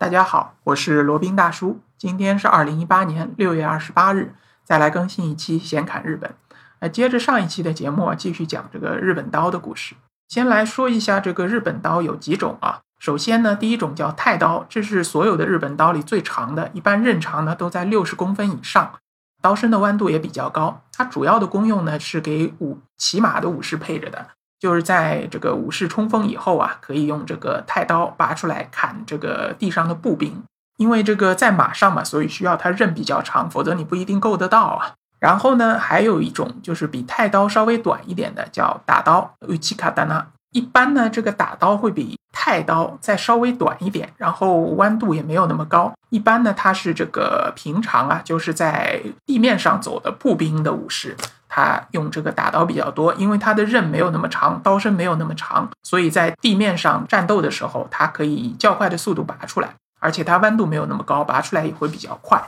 大家好，我是罗宾大叔。今天是二零一八年六月二十八日，再来更新一期闲侃日本。呃，接着上一期的节目，继续讲这个日本刀的故事。先来说一下这个日本刀有几种啊？首先呢，第一种叫太刀，这是所有的日本刀里最长的，一般刃长呢都在六十公分以上，刀身的弯度也比较高。它主要的功用呢是给武骑马的武士配着的。就是在这个武士冲锋以后啊，可以用这个太刀拔出来砍这个地上的步兵，因为这个在马上嘛，所以需要它刃比较长，否则你不一定够得到啊。然后呢，还有一种就是比太刀稍微短一点的，叫打刀。呃奇卡丹纳一般呢，这个打刀会比太刀再稍微短一点，然后弯度也没有那么高。一般呢，它是这个平常啊，就是在地面上走的步兵的武士。他用这个打刀比较多，因为它的刃没有那么长，刀身没有那么长，所以在地面上战斗的时候，它可以以较快的速度拔出来，而且它弯度没有那么高，拔出来也会比较快。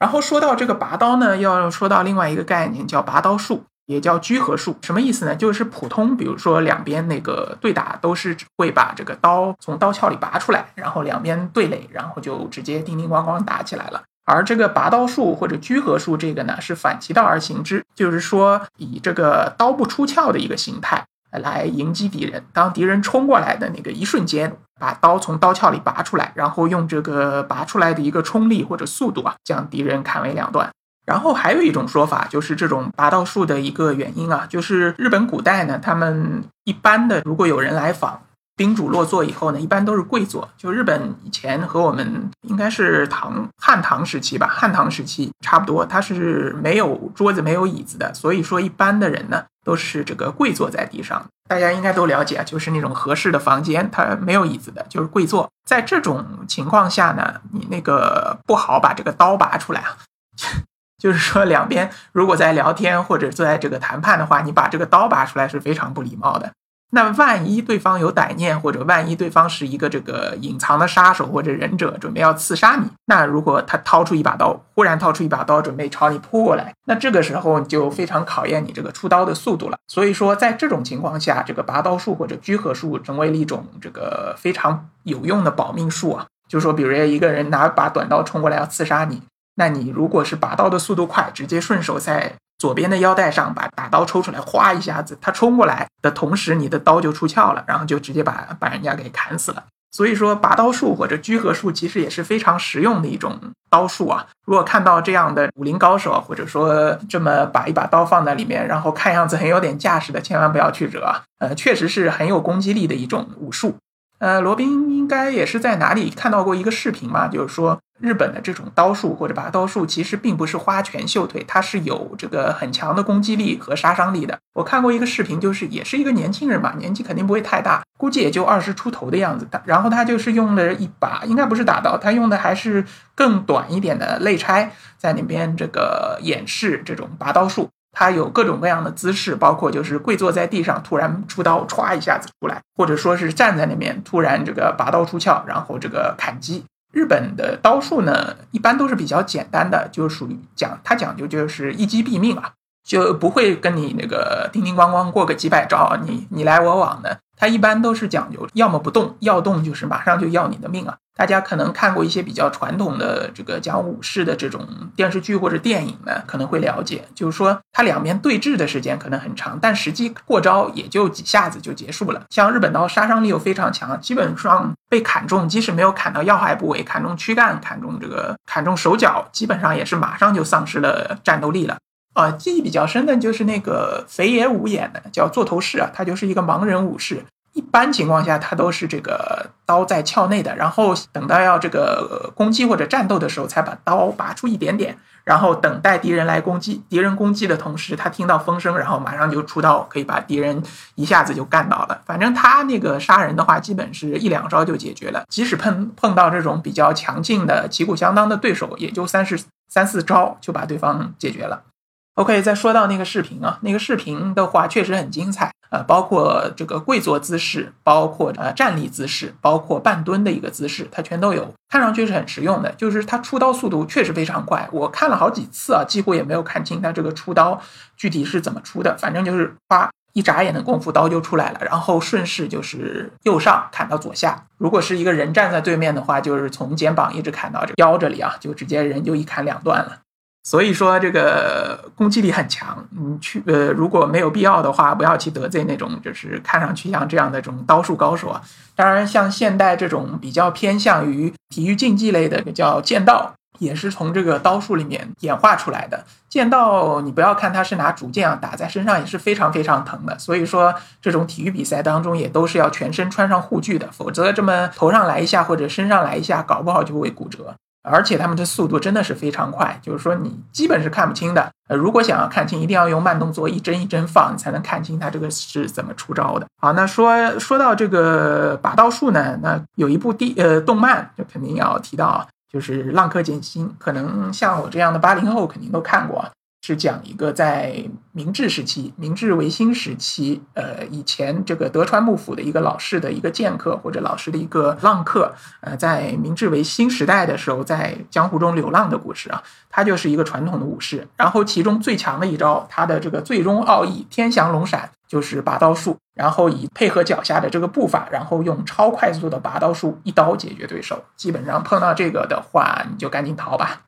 然后说到这个拔刀呢，要说到另外一个概念，叫拔刀术，也叫居合术。什么意思呢？就是普通，比如说两边那个对打，都是会把这个刀从刀鞘里拔出来，然后两边对垒，然后就直接叮叮咣咣打起来了。而这个拔刀术或者居合术，这个呢是反其道而行之，就是说以这个刀不出鞘的一个形态来迎击敌人。当敌人冲过来的那个一瞬间，把刀从刀鞘里拔出来，然后用这个拔出来的一个冲力或者速度啊，将敌人砍为两段。然后还有一种说法，就是这种拔刀术的一个原因啊，就是日本古代呢，他们一般的如果有人来访。宾主落座以后呢，一般都是跪坐。就日本以前和我们应该是唐汉唐时期吧，汉唐时期差不多，它是没有桌子、没有椅子的。所以说，一般的人呢都是这个跪坐在地上。大家应该都了解啊，就是那种合适的房间，它没有椅子的，就是跪坐。在这种情况下呢，你那个不好把这个刀拔出来啊。就是说，两边如果在聊天或者在这个谈判的话，你把这个刀拔出来是非常不礼貌的。那万一对方有歹念，或者万一对方是一个这个隐藏的杀手或者忍者，准备要刺杀你，那如果他掏出一把刀，忽然掏出一把刀，准备朝你扑过来，那这个时候就非常考验你这个出刀的速度了。所以说，在这种情况下，这个拔刀术或者居合术成为了一种这个非常有用的保命术啊。就是说，比如一个人拿把短刀冲过来要刺杀你，那你如果是拔刀的速度快，直接顺手在。左边的腰带上把打刀抽出来，哗一下子，他冲过来的同时，你的刀就出鞘了，然后就直接把把人家给砍死了。所以说，拔刀术或者居合术其实也是非常实用的一种刀术啊。如果看到这样的武林高手，或者说这么把一把刀放在里面，然后看样子很有点架势的，千万不要去惹。呃，确实是很有攻击力的一种武术。呃，罗宾应该也是在哪里看到过一个视频嘛？就是说，日本的这种刀术或者拔刀术，其实并不是花拳绣腿，它是有这个很强的攻击力和杀伤力的。我看过一个视频，就是也是一个年轻人嘛，年纪肯定不会太大，估计也就二十出头的样子。他然后他就是用了一把，应该不是打刀，他用的还是更短一点的肋拆，在那边这个演示这种拔刀术。他有各种各样的姿势，包括就是跪坐在地上，突然出刀，歘一下子出来，或者说是站在那边，突然这个拔刀出鞘，然后这个砍击。日本的刀术呢，一般都是比较简单的，就属于讲它讲究就是一击毙命啊，就不会跟你那个叮叮咣咣过个几百招，你你来我往的。它一般都是讲究，要么不动，要动就是马上就要你的命啊！大家可能看过一些比较传统的这个讲武士的这种电视剧或者电影呢，可能会了解，就是说它两边对峙的时间可能很长，但实际过招也就几下子就结束了。像日本刀杀伤力又非常强，基本上被砍中，即使没有砍到要害部位，砍中躯干、砍中这个砍中手脚，基本上也是马上就丧失了战斗力了。啊，记忆比较深的就是那个肥野武演的，叫座头市啊，他就是一个盲人武士。一般情况下，他都是这个刀在鞘内的，然后等到要这个攻击或者战斗的时候，才把刀拔出一点点，然后等待敌人来攻击。敌人攻击的同时，他听到风声，然后马上就出刀，可以把敌人一下子就干倒了。反正他那个杀人的话，基本是一两招就解决了。即使碰碰到这种比较强劲的旗鼓相当的对手，也就三十三四招就把对方解决了。OK，再说到那个视频啊，那个视频的话确实很精彩，呃，包括这个跪坐姿势，包括呃站立姿势，包括半蹲的一个姿势，它全都有，看上去是很实用的。就是它出刀速度确实非常快，我看了好几次啊，几乎也没有看清它这个出刀具体是怎么出的，反正就是啪一眨眼的功夫刀就出来了，然后顺势就是右上砍到左下。如果是一个人站在对面的话，就是从肩膀一直砍到这腰这里啊，就直接人就一砍两断了。所以说这个攻击力很强，你去呃如果没有必要的话，不要去得罪那种就是看上去像这样的这种刀术高手啊。当然，像现代这种比较偏向于体育竞技类的叫剑道，也是从这个刀术里面演化出来的。剑道你不要看它是拿竹剑啊打在身上也是非常非常疼的，所以说这种体育比赛当中也都是要全身穿上护具的，否则这么头上来一下或者身上来一下，搞不好就会骨折。而且他们的速度真的是非常快，就是说你基本是看不清的。呃，如果想要看清，一定要用慢动作一帧一帧放，你才能看清他这个是怎么出招的。好，那说说到这个拔刀术呢，那有一部第呃动漫就肯定要提到，就是《浪客剑心》，可能像我这样的八零后肯定都看过。是讲一个在明治时期、明治维新时期，呃，以前这个德川幕府的一个老式的一个剑客或者老式的一个浪客，呃，在明治维新时代的时候在江湖中流浪的故事啊。他就是一个传统的武士，然后其中最强的一招，他的这个最终奥义“天降龙闪”就是拔刀术，然后以配合脚下的这个步伐，然后用超快速的拔刀术一刀解决对手。基本上碰到这个的话，你就赶紧逃吧。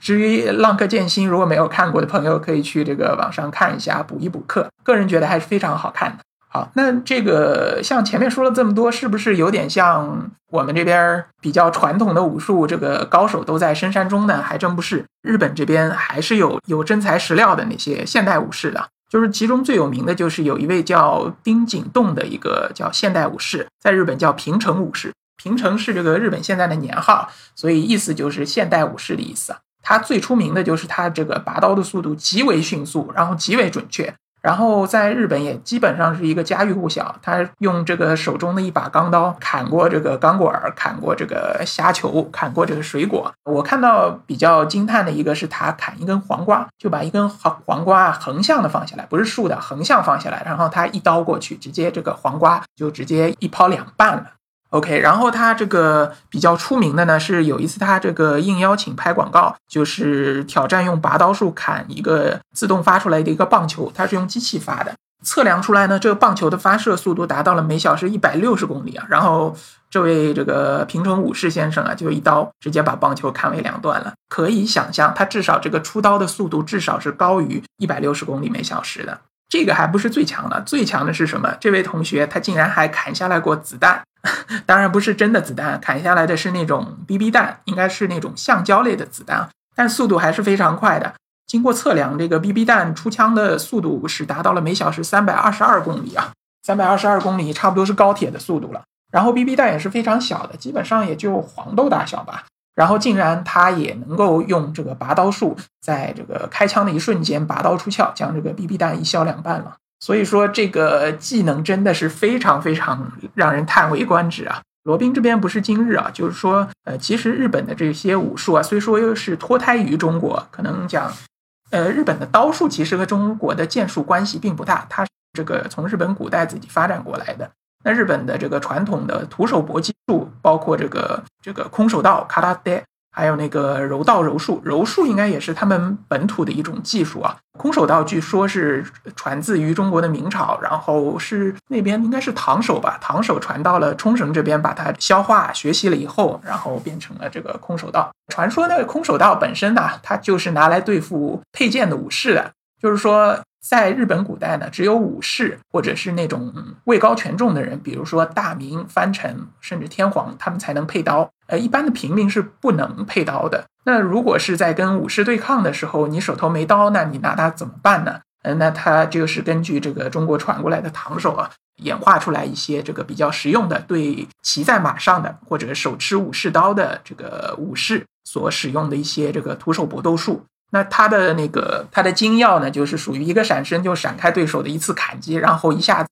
至于《浪客剑心》，如果没有看过的朋友，可以去这个网上看一下，补一补课。个人觉得还是非常好看的。好，那这个像前面说了这么多，是不是有点像我们这边比较传统的武术？这个高手都在深山中呢？还真不是，日本这边还是有有真材实料的那些现代武士的。就是其中最有名的就是有一位叫丁井洞的一个叫现代武士，在日本叫平成武士。平成是这个日本现在的年号，所以意思就是现代武士的意思。他最出名的就是他这个拔刀的速度极为迅速，然后极为准确，然后在日本也基本上是一个家喻户晓。他用这个手中的一把钢刀砍过这个钢管，砍过这个虾球，砍过这个水果。我看到比较惊叹的一个是他砍一根黄瓜，就把一根黄黄瓜横向的放下来，不是竖的，横向放下来，然后他一刀过去，直接这个黄瓜就直接一抛两半了。OK，然后他这个比较出名的呢，是有一次他这个应邀请拍广告，就是挑战用拔刀术砍一个自动发出来的一个棒球，他是用机器发的，测量出来呢，这个棒球的发射速度达到了每小时一百六十公里啊。然后这位这个平成武士先生啊，就一刀直接把棒球砍为两段了。可以想象，他至少这个出刀的速度至少是高于一百六十公里每小时的。这个还不是最强的，最强的是什么？这位同学他竟然还砍下来过子弹。当然不是真的子弹，砍下来的是那种 BB 弹，应该是那种橡胶类的子弹，但速度还是非常快的。经过测量，这个 BB 弹出枪的速度是达到了每小时三百二十二公里啊，三百二十二公里差不多是高铁的速度了。然后 BB 弹也是非常小的，基本上也就黄豆大小吧。然后竟然他也能够用这个拔刀术，在这个开枪的一瞬间拔刀出鞘，将这个 BB 弹一削两半了。所以说这个技能真的是非常非常让人叹为观止啊！罗宾这边不是今日啊，就是说，呃，其实日本的这些武术啊，虽说又是脱胎于中国，可能讲，呃，日本的刀术其实和中国的剑术关系并不大，它这个从日本古代自己发展过来的。那日本的这个传统的徒手搏击术，包括这个这个空手道卡拉德。还有那个柔道柔术，柔术应该也是他们本土的一种技术啊。空手道据说是传自于中国的明朝，然后是那边应该是唐手吧，唐手传到了冲绳这边，把它消化学习了以后，然后变成了这个空手道。传说那个空手道本身呢，它就是拿来对付佩剑的武士的，就是说。在日本古代呢，只有武士或者是那种位高权重的人，比如说大明、藩臣甚至天皇，他们才能配刀。呃，一般的平民是不能配刀的。那如果是在跟武士对抗的时候，你手头没刀，那你拿它怎么办呢？嗯，那它就是根据这个中国传过来的唐手啊，演化出来一些这个比较实用的，对骑在马上的或者手持武士刀的这个武士所使用的一些这个徒手搏斗术。那他的那个他的精要呢，就是属于一个闪身就闪开对手的一次砍击，然后一下子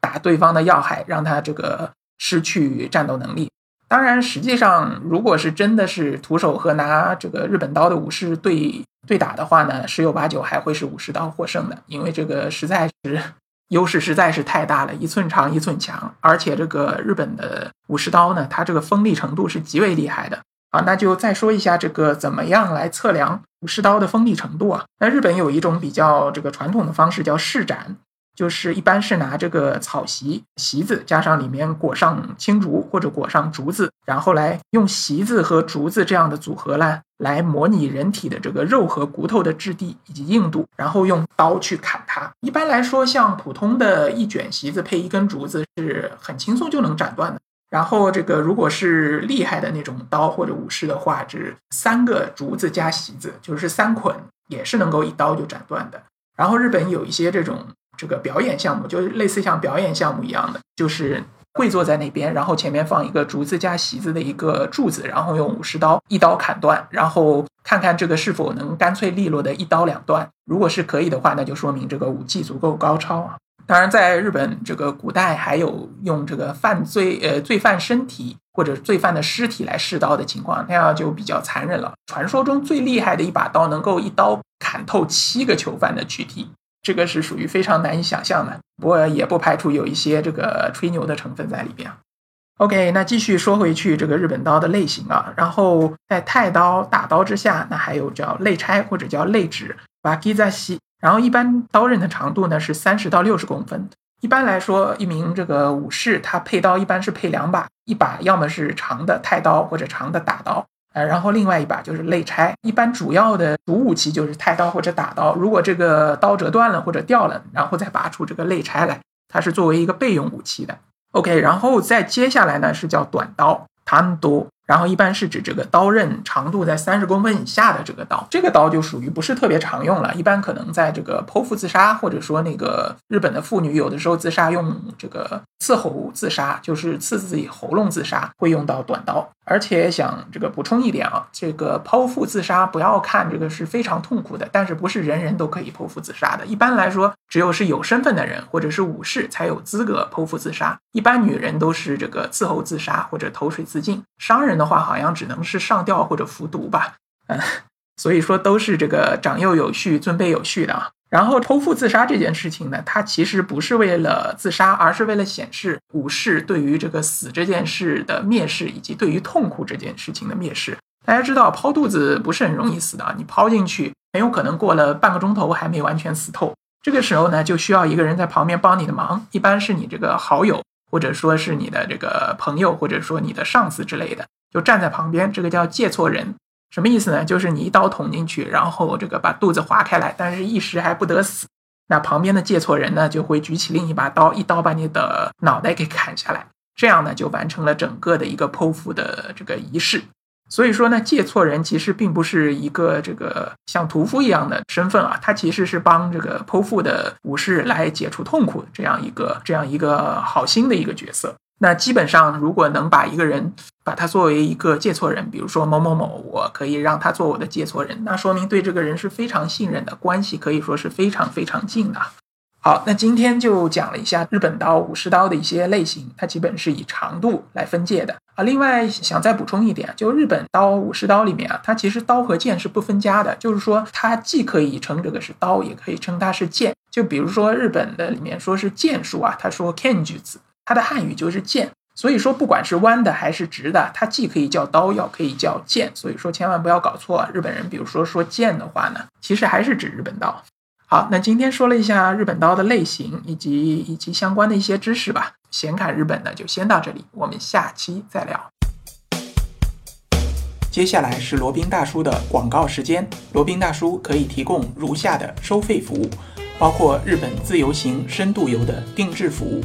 打对方的要害，让他这个失去战斗能力。当然，实际上如果是真的是徒手和拿这个日本刀的武士对对打的话呢，十有八九还会是武士刀获胜的，因为这个实在是优势实在是太大了，一寸长一寸强，而且这个日本的武士刀呢，它这个锋利程度是极为厉害的。啊，那就再说一下这个怎么样来测量武士刀的锋利程度啊？那日本有一种比较这个传统的方式叫试斩，就是一般是拿这个草席席子，加上里面裹上青竹或者裹上竹子，然后来用席子和竹子这样的组合呢，来模拟人体的这个肉和骨头的质地以及硬度，然后用刀去砍它。一般来说，像普通的一卷席子配一根竹子是很轻松就能斩断的。然后这个如果是厉害的那种刀或者武士的话，是三个竹子加席子，就是三捆，也是能够一刀就斩断的。然后日本有一些这种。这个表演项目就是类似像表演项目一样的，就是跪坐在那边，然后前面放一个竹子加席子的一个柱子，然后用武士刀一刀砍断，然后看看这个是否能干脆利落的一刀两断。如果是可以的话，那就说明这个武技足够高超啊。当然，在日本这个古代还有用这个犯罪呃罪犯身体或者罪犯的尸体来试刀的情况，那样就比较残忍了。传说中最厉害的一把刀能够一刀砍透七个囚犯的躯体。这个是属于非常难以想象的，不过也不排除有一些这个吹牛的成分在里边。OK，那继续说回去，这个日本刀的类型啊，然后在太刀、大刀之下，那还有叫肋拆或者叫肋指 b a k i z a s i 然后一般刀刃的长度呢是三十到六十公分。一般来说，一名这个武士他配刀一般是配两把，一把要么是长的太刀或者长的打刀。呃，然后另外一把就是肋拆，一般主要的主武器就是太刀或者打刀。如果这个刀折断了或者掉了，然后再拔出这个肋拆来，它是作为一个备用武器的。OK，然后再接下来呢是叫短刀，短刀。然后一般是指这个刀刃长度在三十公分以下的这个刀，这个刀就属于不是特别常用了。一般可能在这个剖腹自杀，或者说那个日本的妇女有的时候自杀用这个刺喉自杀，就是刺自己喉咙自杀，会用到短刀。而且想这个补充一点啊，这个剖腹自杀不要看这个是非常痛苦的，但是不是人人都可以剖腹自杀的。一般来说，只有是有身份的人或者是武士才有资格剖腹自杀。一般女人都是这个伺候自杀或者投水自尽，商人的话好像只能是上吊或者服毒吧。嗯，所以说都是这个长幼有序、尊卑有序的啊。然后剖腹自杀这件事情呢，它其实不是为了自杀，而是为了显示武士对于这个死这件事的蔑视，以及对于痛苦这件事情的蔑视。大家知道剖肚子不是很容易死的，你剖进去很有可能过了半个钟头还没完全死透。这个时候呢，就需要一个人在旁边帮你的忙，一般是你这个好友，或者说是你的这个朋友，或者说你的上司之类的，就站在旁边，这个叫借错人。什么意思呢？就是你一刀捅进去，然后这个把肚子划开来，但是一时还不得死。那旁边的借错人呢，就会举起另一把刀，一刀把你的脑袋给砍下来。这样呢，就完成了整个的一个剖腹的这个仪式。所以说呢，借错人其实并不是一个这个像屠夫一样的身份啊，他其实是帮这个剖腹的武士来解除痛苦这样一个这样一个好心的一个角色。那基本上，如果能把一个人把他作为一个借错人，比如说某某某，我可以让他做我的借错人，那说明对这个人是非常信任的，关系可以说是非常非常近的。好，那今天就讲了一下日本刀、武士刀的一些类型，它基本是以长度来分界的啊。另外想再补充一点，就日本刀、武士刀里面啊，它其实刀和剑是不分家的，就是说它既可以称这个是刀，也可以称它是剑。就比如说日本的里面说是剑术啊，他说 Kenju 子。它的汉语就是剑，所以说不管是弯的还是直的，它既可以叫刀，要可以叫剑，所以说千万不要搞错。日本人比如说说剑的话呢，其实还是指日本刀。好，那今天说了一下日本刀的类型以及以及相关的一些知识吧。闲侃日本呢就先到这里，我们下期再聊。接下来是罗宾大叔的广告时间。罗宾大叔可以提供如下的收费服务，包括日本自由行、深度游的定制服务。